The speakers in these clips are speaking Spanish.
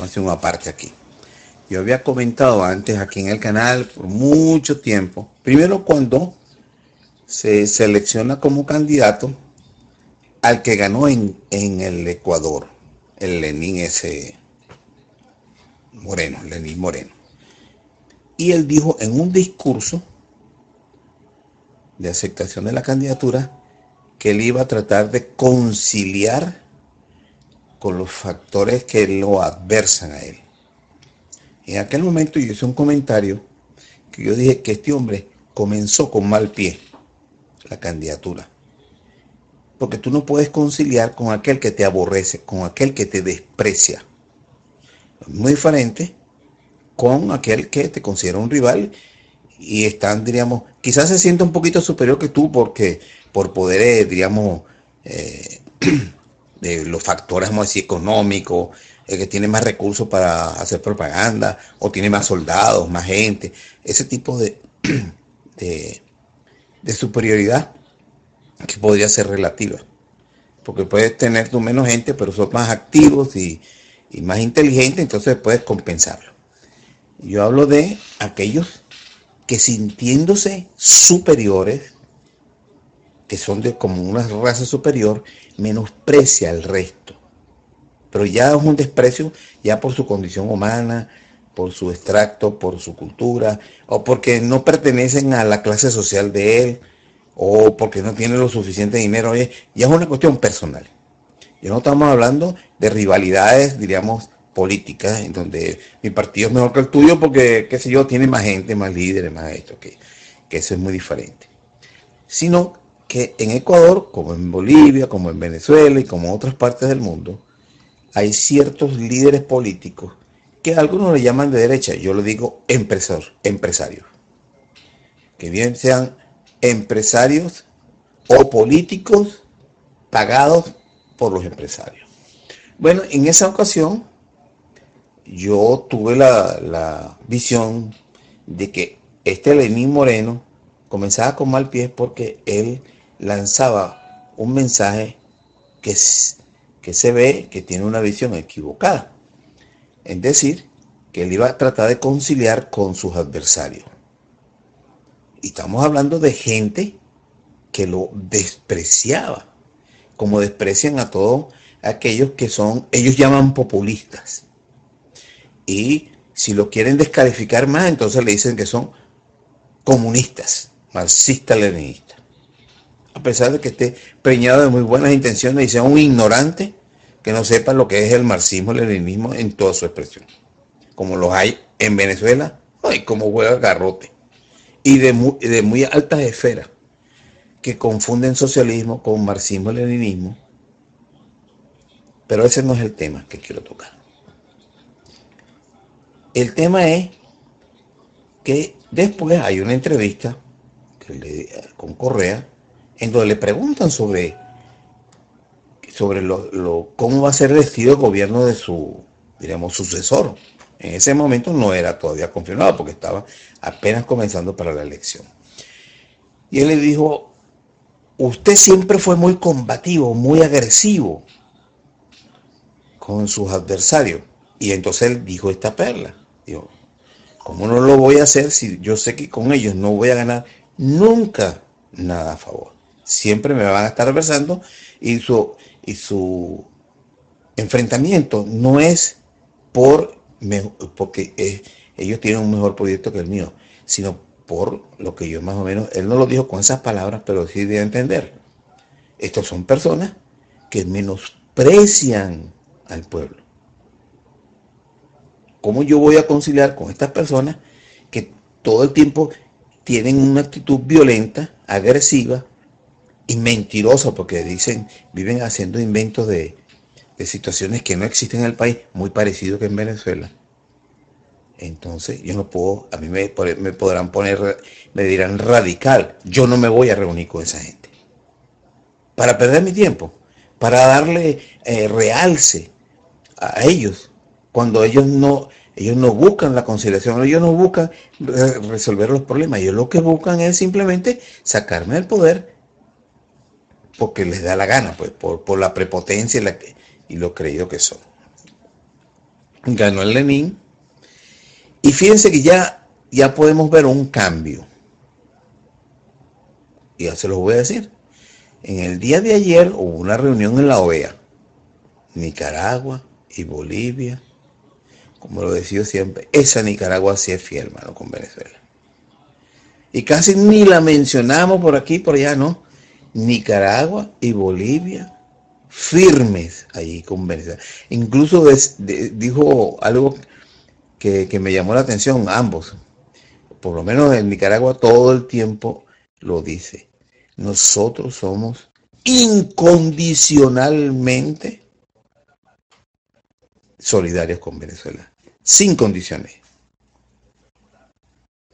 Vamos a hacer una parte aquí. Yo había comentado antes aquí en el canal por mucho tiempo. Primero cuando se selecciona como candidato al que ganó en, en el Ecuador, el Lenín ese Moreno, Lenín Moreno. Y él dijo en un discurso de aceptación de la candidatura que él iba a tratar de conciliar con los factores que lo adversan a él. En aquel momento yo hice un comentario que yo dije que este hombre comenzó con mal pie la candidatura. Porque tú no puedes conciliar con aquel que te aborrece, con aquel que te desprecia muy diferente con aquel que te considera un rival y están, diríamos, quizás se sienta un poquito superior que tú porque por poder, diríamos, eh, de los factores, vamos decir, económicos, el que tiene más recursos para hacer propaganda, o tiene más soldados, más gente, ese tipo de, de, superioridad que podría ser relativa. Porque puedes tener tú menos gente, pero son más activos y, y más inteligente, entonces puedes compensarlo. Yo hablo de aquellos que sintiéndose superiores, que son de como una raza superior, menosprecia al resto. Pero ya es un desprecio ya por su condición humana, por su extracto, por su cultura, o porque no pertenecen a la clase social de él, o porque no tienen lo suficiente dinero. Ya es una cuestión personal. Y no estamos hablando de rivalidades, diríamos, políticas, en donde mi partido es mejor que el tuyo porque, qué sé yo, tiene más gente, más líderes, más esto, que, que eso es muy diferente. Sino que en Ecuador, como en Bolivia, como en Venezuela y como en otras partes del mundo, hay ciertos líderes políticos que algunos le llaman de derecha, yo le digo empresarios, empresarios. Que bien sean empresarios o políticos pagados por los empresarios. Bueno, en esa ocasión yo tuve la, visión de que este Lenín Moreno comenzaba con mal pie porque él lanzaba un mensaje que, que se ve que tiene una visión equivocada. Es decir, que él iba a tratar de conciliar con sus adversarios. Y estamos hablando de gente que lo despreciaba como desprecian a todos aquellos que son, ellos llaman populistas. Y si lo quieren descalificar más, entonces le dicen que son comunistas, marxistas-leninistas. A pesar de que esté preñado de muy buenas intenciones y sea un ignorante que no sepa lo que es el marxismo-leninismo en toda su expresión. Como los hay en Venezuela, y como juega garrote. Y de de muy altas esferas que confunden socialismo con marxismo-leninismo, pero ese no es el tema que quiero tocar. El tema es que después hay una entrevista con Correa en donde le preguntan sobre, sobre lo, cómo va a ser vestido el gobierno de su, digamos, sucesor. En ese momento no era todavía confirmado porque estaba apenas comenzando para la elección. Y él le dijo, usted siempre fue muy combativo, muy agresivo con sus adversarios. Y entonces él dijo esta perla. Dijo, ¿cómo no lo voy a hacer si yo sé que con ellos no voy a ganar nunca nada a favor? Siempre me van a estar adversando y su, y su enfrentamiento no es por porque ellos tienen un mejor proyecto que el mío, sino por lo que yo más o menos, él no lo dijo con esas palabras, pero sí de entender. Estos son personas que menosprecian al pueblo. ¿Cómo yo voy a conciliar con estas personas que todo el tiempo tienen una actitud violenta, agresiva y mentirosa, porque dicen, viven haciendo inventos de, de situaciones que no existen en el país, muy parecido que en Venezuela. Entonces, yo no puedo, a mí me, podrán poner, me dirán radical, yo no me voy a reunir con esa gente. Para perder mi tiempo, para darle eh, realce a ellos, cuando ellos no, ellos no buscan la conciliación, ellos no buscan resolver los problemas, ellos lo que buscan es simplemente sacarme del poder porque les da la gana, pues, por, la prepotencia y, lo creído que son. Ganó el Lenin. Y fíjense que ya, ya podemos ver un cambio. Y ya se los voy a decir. En el día de ayer hubo una reunión en la OEA. Nicaragua y Bolivia. Como lo decía siempre, esa Nicaragua sí es fiel, hermano, con Venezuela. Y casi ni la mencionamos por aquí, por allá, ¿no? Nicaragua y Bolivia firmes allí con Venezuela. Incluso dijo algo que, que, me llamó la atención, ambos. Por lo menos en Nicaragua todo el tiempo lo dice. Nosotros somos incondicionalmente solidarios con Venezuela, sin condiciones.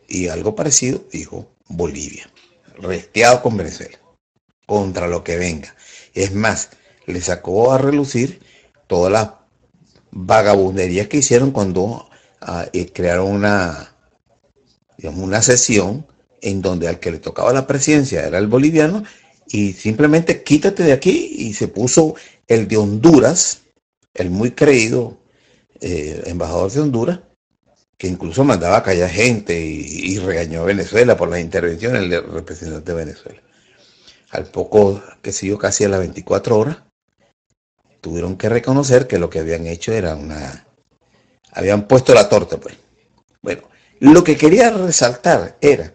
Y algo parecido dijo Bolivia, resteado con Venezuela contra lo que venga. Es más, le sacó a relucir todas las vagabunderías que hicieron cuando ah, eh, crearon una, digamos, una sesión en donde al que le tocaba la presidencia era el boliviano y simplemente quítate de aquí y se puso el de Honduras, el muy creído eh, embajador de Honduras, que incluso mandaba a callar gente y, y regañó a Venezuela por las intervenciones del representante de Venezuela al poco, que siguió casi a las 24 horas, tuvieron que reconocer que lo que habían hecho era una... Habían puesto la torta, pues. Bueno, lo que quería resaltar era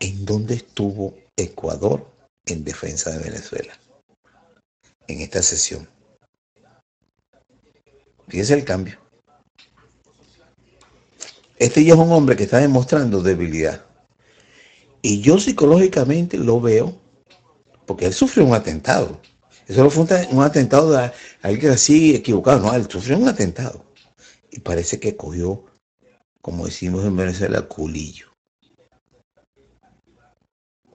en dónde estuvo Ecuador en defensa de Venezuela en esta sesión. Fíjese el cambio. Este ya es un hombre que está demostrando debilidad. Y yo psicológicamente lo veo porque él sufrió un atentado. Eso no fue un, atentado de alguien así equivocado, no, él sufrió un atentado. Y parece que cogió, como decimos en Venezuela, culillo.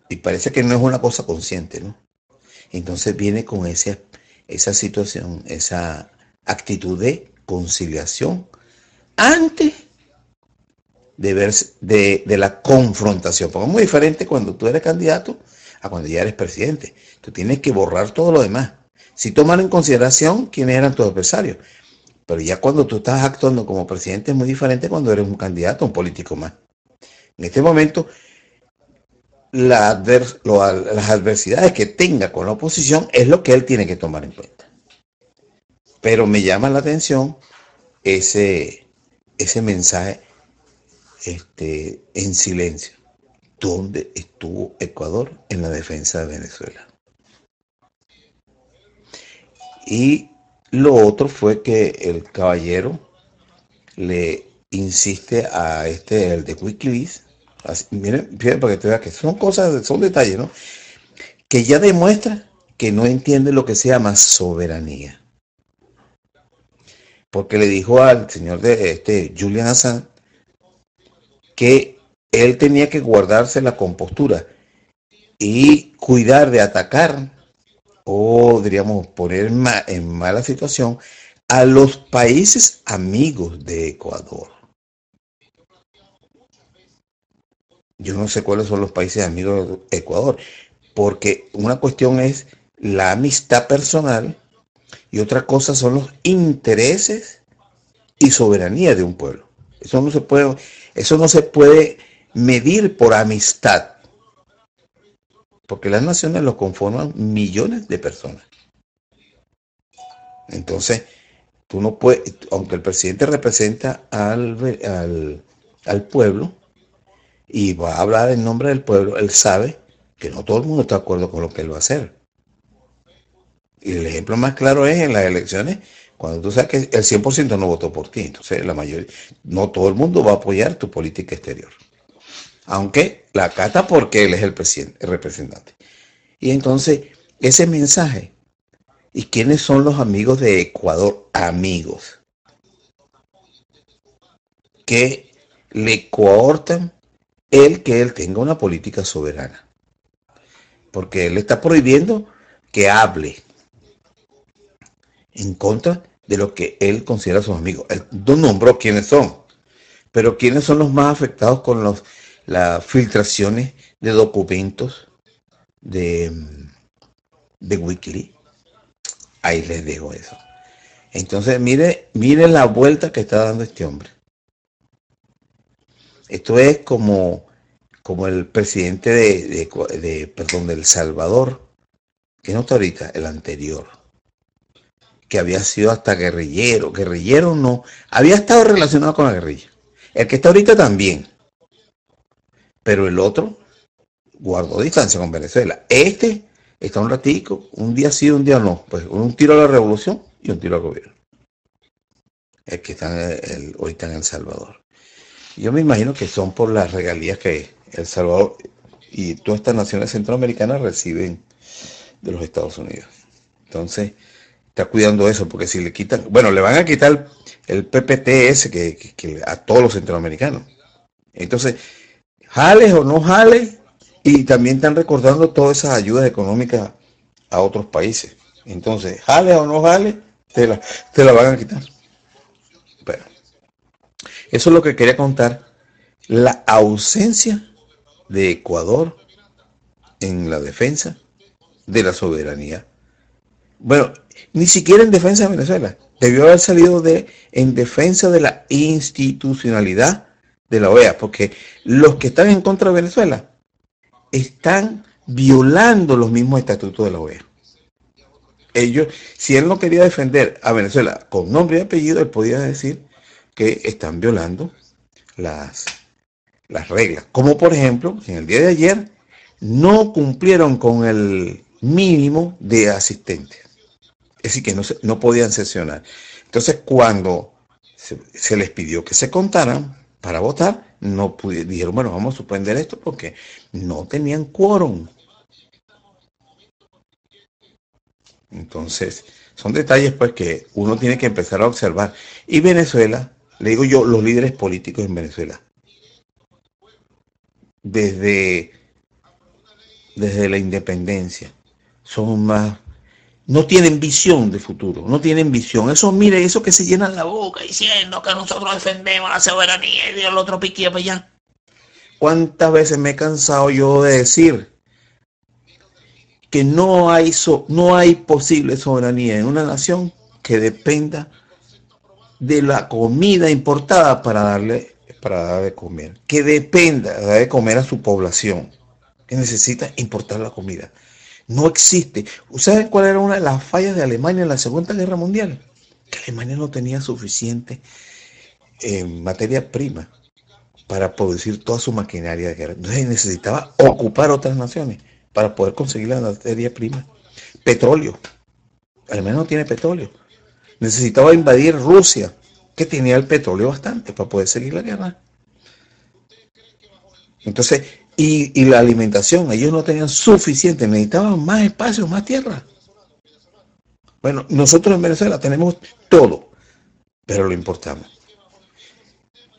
Y parece que no es una cosa consciente, ¿no? Entonces viene con ese, esa situación, esa actitud de conciliación antes de, ver, de, de la confrontación. Porque es muy diferente cuando tú eres candidato a cuando ya eres presidente. Tú tienes que borrar todo lo demás. Si toman en consideración quiénes eran tus adversarios. Pero ya cuando tú estás actuando como presidente es muy diferente cuando eres un candidato, un político más. En este momento, las adversidades que tenga con la oposición es lo que él tiene que tomar en cuenta. Pero me llama la atención ese, ese mensaje este, en silencio dónde estuvo Ecuador en la defensa de Venezuela. Y lo otro fue que el caballero le insiste a este, el de Wikileaks, miren, para que te veas que son cosas, son detalles, ¿no? Que ya demuestra que no entiende lo que se llama soberanía. Porque le dijo al señor de este Julian Assange que él tenía que guardarse la compostura y cuidar de atacar o diríamos poner en mala situación a los países amigos de Ecuador. Yo no sé cuáles son los países amigos de Ecuador, porque una cuestión es la amistad personal y otra cosa son los intereses y soberanía de un pueblo. Eso no se puede, eso no se puede medir por amistad. Porque las naciones lo conforman millones de personas. Entonces, tú no puedes, aunque el presidente representa al, al, pueblo y va a hablar en nombre del pueblo, él sabe que no todo el mundo está de acuerdo con lo que él va a hacer. Y el ejemplo más claro es en las elecciones, cuando tú sabes que el 100% no votó por ti. Entonces, la mayoría, no todo el mundo va a apoyar tu política exterior aunque la acata porque él es el, presidente, el representante. Y entonces ese mensaje ¿Y quiénes son los amigos de Ecuador? Amigos. Que le cohortan el que él tenga una política soberana. Porque él está prohibiendo que hable en contra de lo que él considera sus amigos. Él no nombró quiénes son, pero quiénes son los más afectados con los, las filtraciones de documentos de, de Wikileaks. Ahí les dejo eso. Entonces, mire, mire la vuelta que está dando este hombre. Esto es como, como el presidente de, de, perdón, del Salvador, que no está ahorita, el anterior, que había sido hasta guerrillero, guerrillero no, había estado relacionado con la guerrilla. El que está ahorita también, pero el otro guardó distancia con Venezuela. Este está un ratico, un día sí, un día no. Pues un tiro a la revolución y un tiro al gobierno. El que está el, ahorita en El Salvador. Yo me imagino que son por las regalías que El Salvador y todas estas naciones centroamericanas reciben de los Estados Unidos. Entonces, está cuidando eso, porque si le quitan, bueno, le van a quitar el PPTS que a todos los centroamericanos. Entonces, jales o no jales, y también están recordando todas esas ayudas económicas a otros países. Entonces, jale o no jale, te la, te la van a quitar. Pero, eso es lo que quería contar. La ausencia de Ecuador en la defensa de la soberanía. Bueno, ni siquiera en defensa de Venezuela. Debió haber salido de, en defensa de la institucionalidad de la OEA, porque los que están en contra de Venezuela están violando los mismos estatutos de la OEA. Ellos, si él no quería defender a Venezuela con nombre y apellido, él podía decir que están violando las, las reglas. Como por ejemplo, en el día de ayer no cumplieron con el mínimo de asistentes. Es decir, que no, no podían sesionar. Entonces, cuando se, se les pidió que se contaran para votar, no pudieron, dijeron, bueno, vamos a suspender esto porque no tenían quórum. Entonces, son detalles pues que uno tiene que empezar a observar. Y Venezuela, le digo yo, los líderes políticos en Venezuela, desde, desde la independencia, son más no tienen visión de futuro, no tienen visión. Eso, mire, eso que se llenan la boca diciendo que nosotros defendemos la soberanía y el otro piquilla para allá. ¿Cuántas veces me he cansado yo de decir que no hay, no hay posible soberanía en una nación que dependa de la comida importada para darle para dar de comer, que dependa de dar de comer a su población, que necesita importar la comida. No existe. ¿Saben cuál era una de las fallas de Alemania en la Segunda Guerra Mundial? Que Alemania no tenía suficiente eh, materia prima para producir toda su maquinaria de guerra. Entonces necesitaba ocupar otras naciones para poder conseguir la materia prima. Petróleo. Alemania no tiene petróleo. Necesitaba invadir Rusia, que tenía el petróleo bastante para poder seguir la guerra. Entonces, y, la alimentación, ellos no tenían suficiente, necesitaban más espacio, más tierra. Bueno, nosotros en Venezuela tenemos todo, pero lo importamos.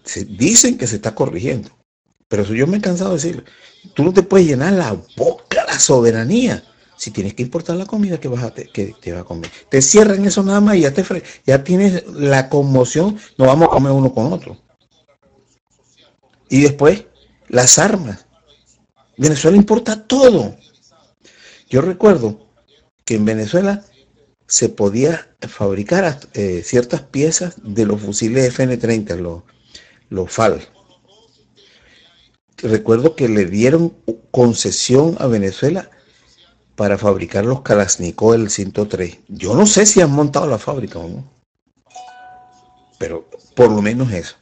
Se dicen que se está corrigiendo, pero eso yo me he cansado de decir, tú no te puedes llenar la boca la soberanía si tienes que importar la comida que vas a que te va a comer. Te cierran eso nada más y ya te ya tienes la conmoción, no vamos a comer uno con otro. Y después las armas. Venezuela importa todo. Yo recuerdo que en Venezuela se podía fabricar eh, ciertas piezas de los fusiles FN-30, los, los FAL. Recuerdo que le dieron concesión a Venezuela para fabricar los Kalashnikov del 103. Yo no sé si han montado la fábrica o no. Pero por lo menos eso.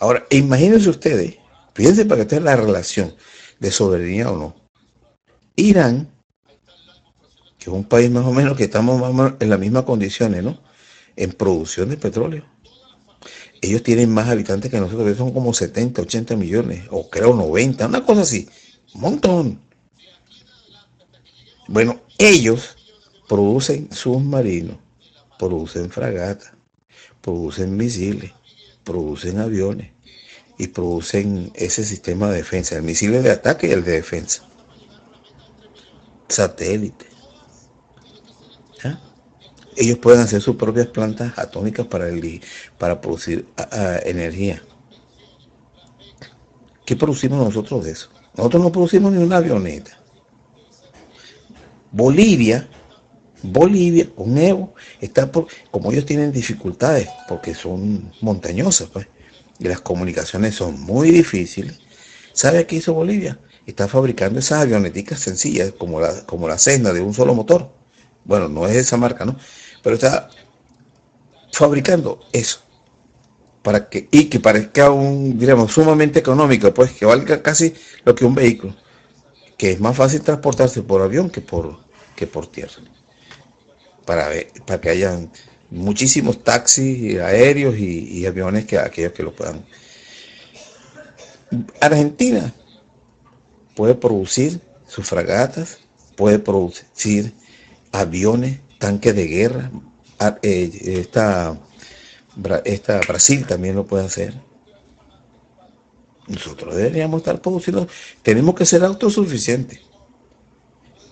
Ahora, imagínense ustedes, fíjense para que tengan la relación de soberanía o no. Irán, que es un país más o menos que estamos en las mismas condiciones, ¿no? En producción de petróleo. Ellos tienen más habitantes que nosotros, son como 70, 80 millones, o creo 90, una cosa así. Un montón. Bueno, ellos producen submarinos, producen fragatas, producen misiles, producen aviones y producen ese sistema de defensa, el misil de ataque y el de defensa. Satélite. Ellos pueden hacer sus propias plantas atómicas para, el, para producir energía. ¿Qué producimos nosotros de eso? Nosotros no producimos ni una avioneta. Bolivia, Bolivia con Evo, está por, como ellos tienen dificultades, porque son montañosas, pues, y las comunicaciones son muy difíciles. ¿Sabe qué hizo Bolivia? Está fabricando esas avioneticas sencillas, como la, como la Cessna de un solo motor. Bueno, no es esa marca, ¿no? Pero está fabricando eso para que, y que parezca un, digamos, sumamente económico, pues que valga casi lo que un vehículo, que es más fácil transportarse por avión que por, que por tierra, para, para que haya muchísimos taxis aéreos y, aviones que aquellos que lo puedan. Argentina puede producir sus fragatas, puede producir aviones, tanques de guerra, eh, esta esta, Brasil también lo puede hacer. Nosotros deberíamos estar produciendo, tenemos que ser autosuficientes.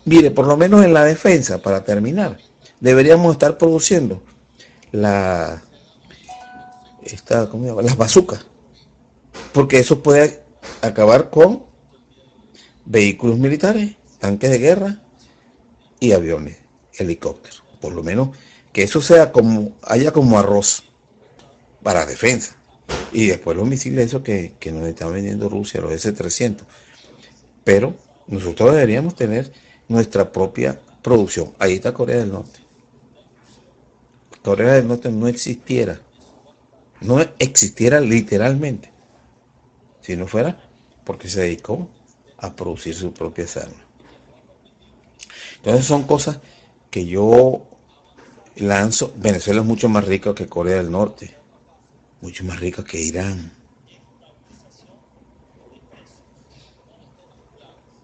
Mire, por lo menos en la defensa, para terminar, deberíamos estar produciendo la, esta, ¿cómo llama? las bazucas, porque eso puede acabar con vehículos militares, tanques de guerra y aviones, helicópteros. Por lo menos que eso sea como, haya como arroz para defensa. Y después los misiles esos que, nos están vendiendo Rusia, los S-300. Pero nosotros deberíamos tener nuestra propia producción. Ahí está Corea del Norte. Corea del Norte no existiera. No existiera literalmente. Si no fuera porque se dedicó a producir sus propias armas. Entonces son cosas que yo lanzo. Venezuela es mucho más rico que Corea del Norte mucho más rica que Irán.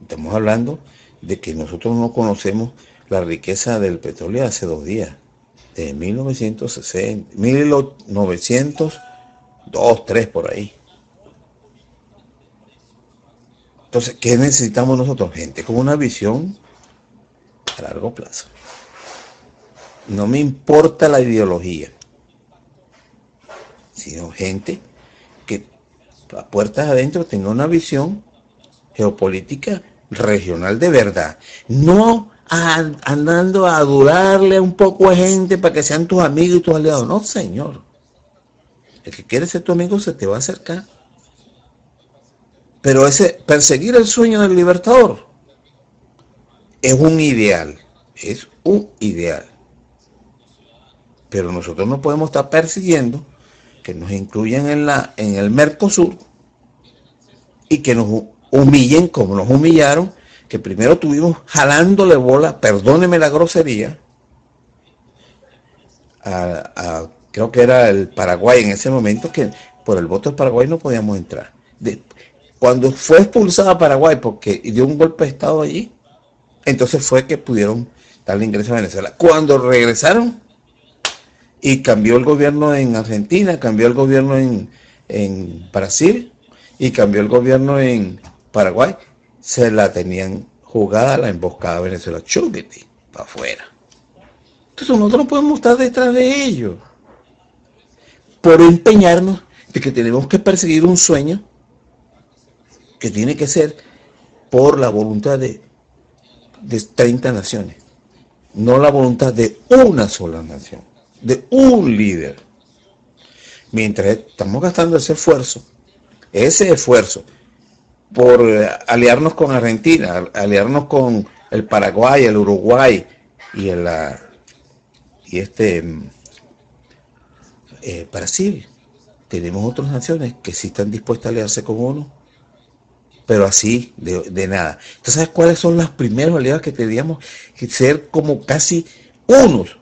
Estamos hablando de que nosotros no conocemos la riqueza del petróleo hace dos días, de 1960, 1902, 3 por ahí. Entonces, ¿qué necesitamos nosotros? Gente con una visión a largo plazo. No me importa la ideología sino gente que a puertas adentro tenga una visión geopolítica regional de verdad. No andando a durarle un poco a gente para que sean tus amigos y tus aliados. No, señor. El que quiere ser tu amigo se te va a acercar. Pero ese perseguir el sueño del libertador es un ideal. Es un ideal. Pero nosotros no podemos estar persiguiendo que nos incluyan en, la, en el Mercosur y que nos humillen como nos humillaron, que primero tuvimos jalándole bola, perdóneme la grosería, creo que era el Paraguay en ese momento, que por el voto del Paraguay no podíamos entrar. cuando fue expulsada Paraguay porque dio un golpe de Estado allí, entonces fue que pudieron darle ingreso a Venezuela. Cuando regresaron, y cambió el gobierno en Argentina, cambió el gobierno en, Brasil y cambió el gobierno en Paraguay, se la tenían jugada la emboscada Venezuela, chúguete, para afuera. Entonces nosotros no podemos estar detrás de ellos por empeñarnos de que tenemos que perseguir un sueño que tiene que ser por la voluntad de, de 30 naciones, no la voluntad de una sola nación de un líder. Mientras estamos gastando ese esfuerzo, ese esfuerzo por eh, aliarnos con Argentina, aliarnos con el Paraguay, el Uruguay y, el, y este mm, eh, Brasil. Tenemos otras naciones que sí están dispuestas a aliarse con uno, pero así de, de nada. Entonces, ¿sabes cuáles son las primeras aliadas que tendríamos que ser como casi unos?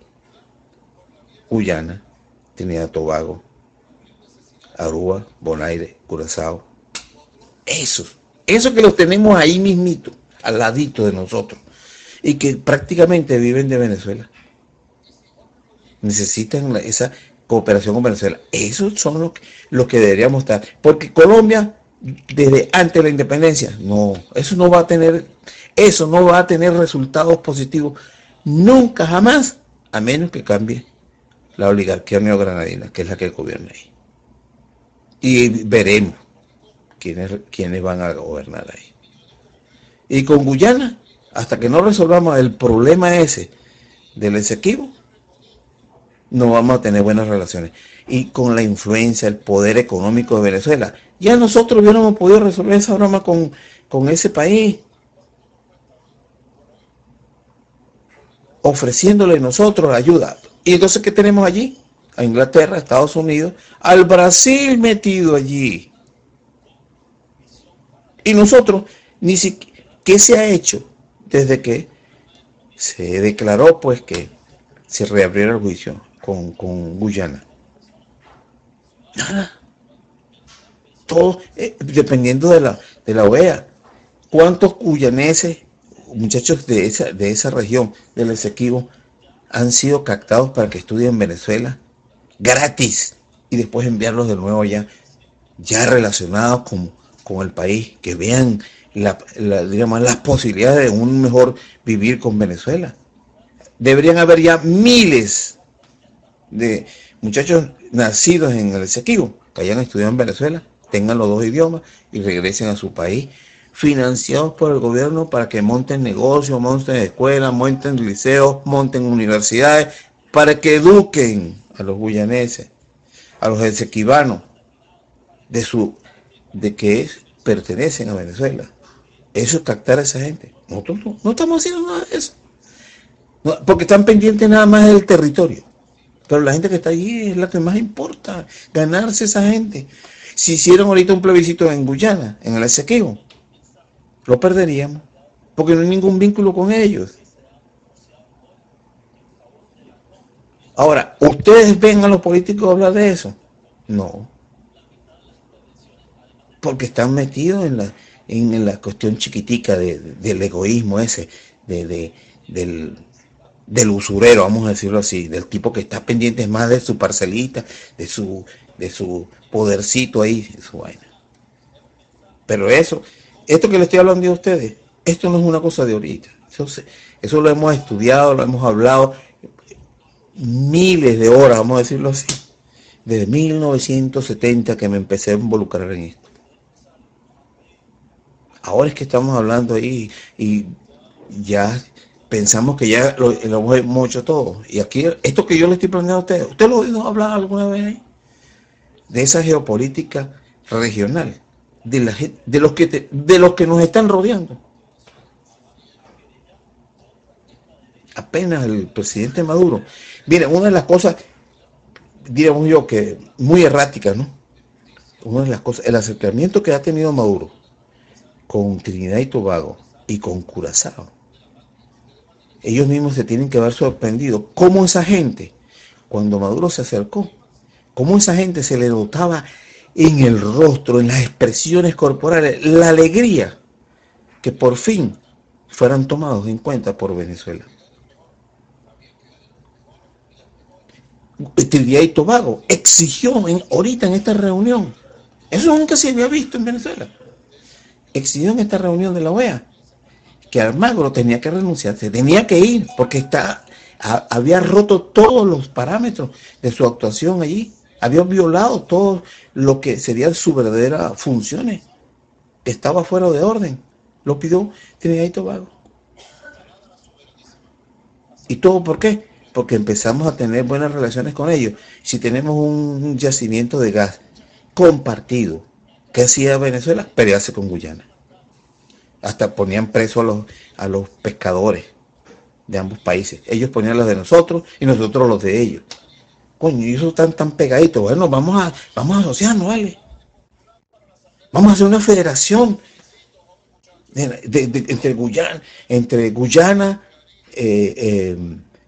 Guyana, Trinidad Tobago, Aruba, Bonaire, Curazao. Esos, esos que los tenemos ahí mismito, al ladito de nosotros, y que prácticamente viven de Venezuela. necesitan esa cooperación con Venezuela. Esos son los que, los que deberíamos estar. Porque Colombia, desde antes de la independencia, no, eso no va a tener, eso no va a tener resultados positivos nunca jamás, a menos que cambie la oligarquía neogranadina, que es la que gobierna ahí. Y veremos quiénes van a gobernar ahí. Y con Guyana, hasta que no resolvamos el problema ese del Esequibo, no vamos a tener buenas relaciones. Y con la influencia, el poder económico de Venezuela, ya nosotros hemos podido resolver esa broma con, con ese país. Ofreciéndole nosotros ayuda. Y entonces, ¿qué tenemos allí? A Inglaterra, a Estados Unidos, al Brasil metido allí. Y nosotros, ni siquiera, ¿qué se ha hecho desde que se declaró pues que se reabriera el juicio? con, Guyana. Nada. Todo, eh, dependiendo de la, de la OEA. ¿Cuántos guyaneses, muchachos de esa, de esa región, del Esequibo, han sido captados para que estudien en Venezuela? Gratis. Y después enviarlos de nuevo ya, ya relacionados con, con el país, que vean la, digamos, las posibilidades de un mejor vivir con Venezuela. Deberían haber ya miles de muchachos nacidos en el Esequibo, que hayan estudiado en Venezuela, tengan los dos idiomas y regresen a su país, financiados por el gobierno para que monten negocios, monten escuelas, monten liceos, monten universidades, para que eduquen a los guyaneses, a los esequibanos, de su de que pertenecen a Venezuela. Eso es captar a esa gente. Nosotros no, estamos haciendo nada de eso. porque están pendientes nada más del territorio. Pero la gente que está allí es la que más importa, ganarse esa gente. Si hicieron ahorita un plebiscito en Guyana, en el Esequibo, lo perderíamos, porque no hay ningún vínculo con ellos. Ahora, ¿ustedes ven a los políticos hablar de eso? No. Porque están metidos en la, en la cuestión chiquitica del egoísmo ese, de, del, del usurero, vamos a decirlo así, del tipo que está pendiente más de su parcelita, de su, de su podercito ahí, su vaina. Pero eso, esto que le estoy hablando a ustedes, esto no es una cosa de ahorita. Eso, eso lo hemos estudiado, lo hemos hablado miles de horas, vamos a decirlo así, desde 1970 que me empecé a involucrar en esto. Ahora es que estamos hablando ahí y ya pensamos que ya lo, hemos hecho todo. Y aquí, esto que yo le estoy planteando a ustedes, ¿usted lo ha oído hablar alguna vez ahí? De esa geopolítica regional, de, la, de, los que de los que nos están rodeando. Apenas el presidente Maduro. Mire, una de las cosas, diríamos yo, que muy errática, ¿no? Una de las cosas, el acercamiento que ha tenido Maduro con Trinidad y Tobago y con Curazao ellos mismos se tienen que ver sorprendidos. ¿Cómo esa gente, cuando Maduro se acercó, cómo esa gente se le notaba en el rostro, en las expresiones corporales, la alegría que por fin fueran tomados en cuenta por Venezuela? Trinidad y Tobago exigió en, ahorita en esta reunión, eso nunca se había visto en Venezuela, exigió en esta reunión de la OEA que Almagro tenía que renunciar, se tenía que ir porque está, había roto todos los parámetros de su actuación allí, había violado todo lo que serían sus verdaderas funciones, estaba fuera de orden, lo pidió Trinidad y Tobago. ¿Y todo por qué? Porque empezamos a tener buenas relaciones con ellos. Si tenemos un yacimiento de gas compartido, ¿qué hacía Venezuela? Pelearse con Guyana hasta ponían preso a los, a los pescadores de ambos países. Ellos ponían los de nosotros y nosotros los de ellos. Coño, y eso están tan pegaditos. Bueno, vamos a, vamos a asociarnos, ¿vale? Vamos a hacer una federación entre Guyana, entre Guyana, eh, eh,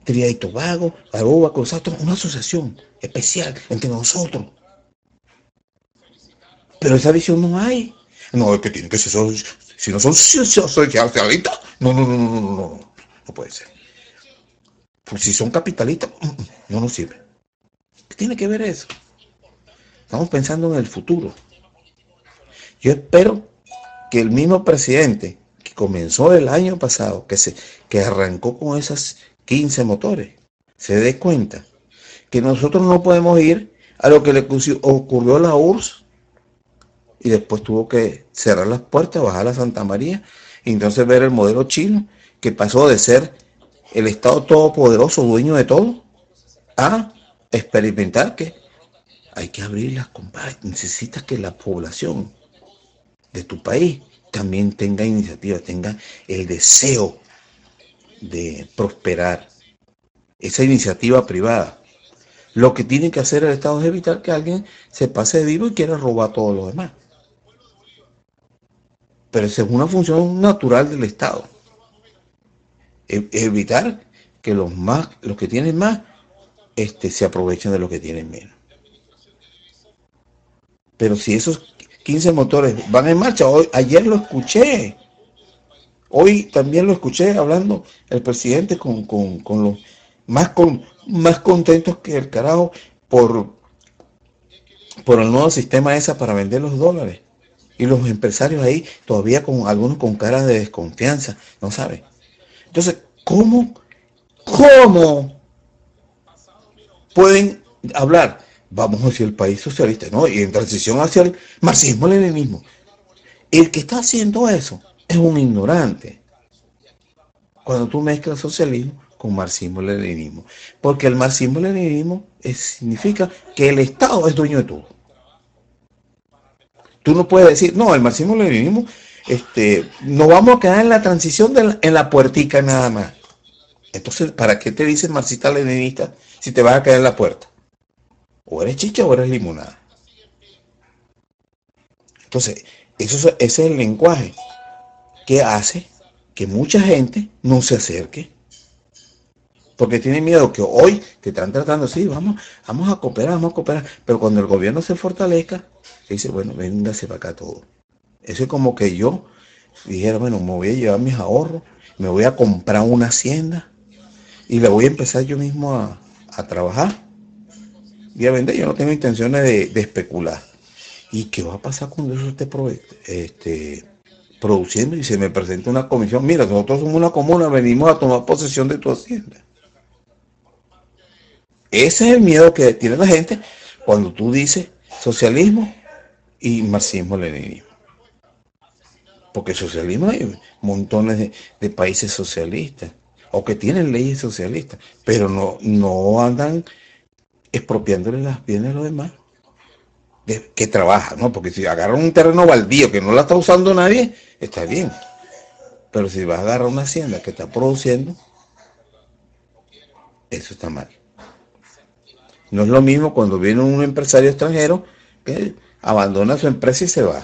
Trinidad y Tobago, Aruba, Cruzado, una asociación especial entre nosotros. Pero esa visión no hay. No, es que tiene que ser si no son socialistas, no, no, no, no, no, no, no puede ser. Pues si son capitalistas, mm, no nos sirve. ¿Qué tiene que ver eso? Estamos pensando en el futuro. Yo espero que el mismo presidente que comenzó el año pasado, que, se, que arrancó con esas 15 motores, se dé cuenta que nosotros no podemos ir a lo que le ocurrió a la URSS y después tuvo que cerrar las puertas, bajar a Santa María y entonces ver el modelo chino que pasó de ser el Estado todopoderoso, dueño de todo, a experimentar que hay que abrirlas, compadre. Necesitas que la población de tu país también tenga iniciativa, tenga el deseo de prosperar. Esa iniciativa privada. Lo que tiene que hacer el Estado es evitar que alguien se pase de vivo y quiera robar todo lo demás. Pero es una función natural del Estado. Evitar que los más, los que tienen más, este, se aprovechen de los que tienen menos. Pero si esos 15 motores van en marcha, hoy, ayer lo escuché, hoy también lo escuché hablando el presidente con, los más, con, más contentos que el carajo por, por el nuevo sistema esa para vender los dólares. Y los empresarios ahí todavía con algunos con cara de desconfianza, no saben. Entonces, ¿cómo, cómo pueden hablar? Vamos hacia el país socialista, ¿no? Y en transición hacia el marxismo-leninismo. El que está haciendo eso es un ignorante. Cuando tú mezclas socialismo con marxismo-leninismo. Porque el marxismo-leninismo significa que el Estado es dueño de todo. Tú no puedes decir, no, el marxismo-leninismo este, nos vamos a quedar en la transición en la puertica nada más. Entonces, ¿para qué te dices marxista leninista si te vas a quedar en la puerta? O eres chicha o eres limonada. Entonces, eso, ese es el lenguaje que hace que mucha gente no se acerque. Porque tiene miedo que hoy te están tratando, sí, vamos, vamos a cooperar, vamos a cooperar. Pero cuando el gobierno se fortalezca, dice, bueno, véngase para acá todo. Eso es como que yo dijera, bueno, me voy a llevar mis ahorros, me voy a comprar una hacienda y le voy a empezar yo mismo a, trabajar y a vender. Yo no tengo intenciones de, especular. ¿Y qué va a pasar cuando eso esté este, produciendo y se me presenta una comisión? Mira, nosotros somos una comuna, venimos a tomar posesión de tu hacienda. Ese es el miedo que tiene la gente cuando tú dices socialismo y marxismo-leninismo. Porque socialismo hay montones de, países socialistas o que tienen leyes socialistas, pero no, no andan expropiándole las bienes a los demás que trabajan, ¿no? Porque si agarran un terreno baldío que no la está usando nadie, está bien. Pero si vas a agarrar una hacienda que está produciendo, eso está mal. No es lo mismo cuando viene un empresario extranjero que abandona su empresa y se va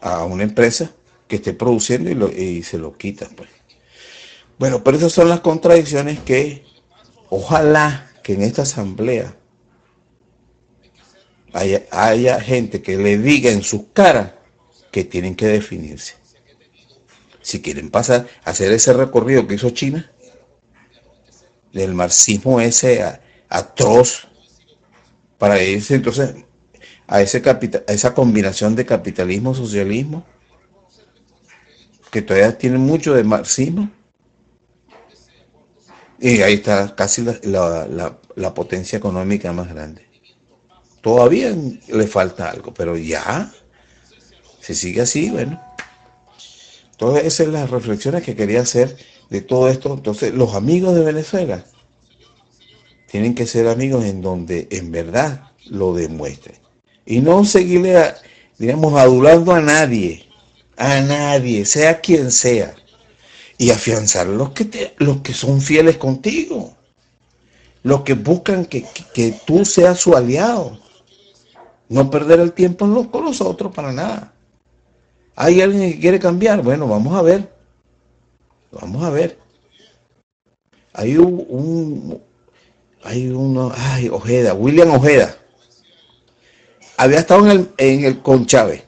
a una empresa que esté produciendo y, se lo quitan. Pues. Bueno, pero esas son las contradicciones que ojalá que en esta asamblea haya, gente que le diga en sus caras que tienen que definirse. Si quieren pasar a hacer ese recorrido que hizo China, del marxismo ese atroz, para irse entonces a, ese a esa combinación de capitalismo-socialismo, que todavía tiene mucho de marxismo. Y ahí está casi la, potencia económica más grande. Todavía le falta algo, pero ya, si sigue así, bueno. Todas esas son las reflexiones que quería hacer de todo esto. Entonces, los amigos de Venezuela tienen que ser amigos en donde en verdad lo demuestren y no seguirle, digamos, adulando a nadie, a nadie, sea quien sea, y afianzar los que, te, los que son fieles contigo, los que buscan que, tú seas su aliado, no perder el tiempo con los otros para nada. ¿Hay alguien que quiere cambiar? Bueno, vamos a ver. Vamos a ver. Hay un, hay uno, ay, Ojeda, William Ojeda había estado en el, en el con Chávez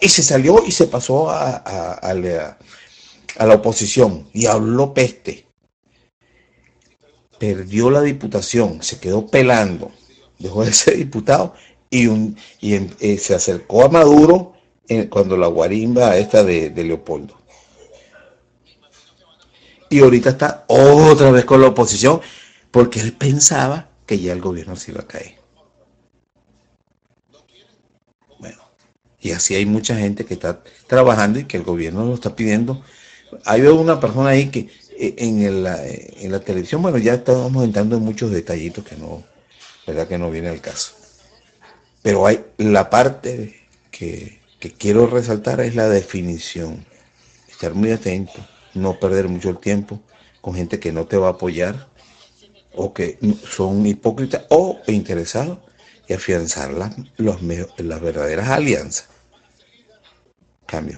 y se salió y se pasó a, la, oposición y habló peste perdió la diputación, se quedó pelando, dejó de ser diputado y, un, y eh, se acercó a Maduro cuando la guarimba esta de, de Leopoldo. Y ahorita está otra vez con la oposición porque él pensaba que ya el gobierno se iba a caer. Bueno, y así hay mucha gente que está trabajando y que el gobierno lo está pidiendo. Hay una persona ahí que eh, en, en la televisión, bueno, ya estamos entrando en muchos detallitos que no, verdad que no viene al caso. Pero hay la parte que, que quiero resaltar es la definición. Estar muy atento, no perder mucho el tiempo con gente que no te va a apoyar o que son hipócritas o interesados y afianzar las, las verdaderas alianzas. Cambio.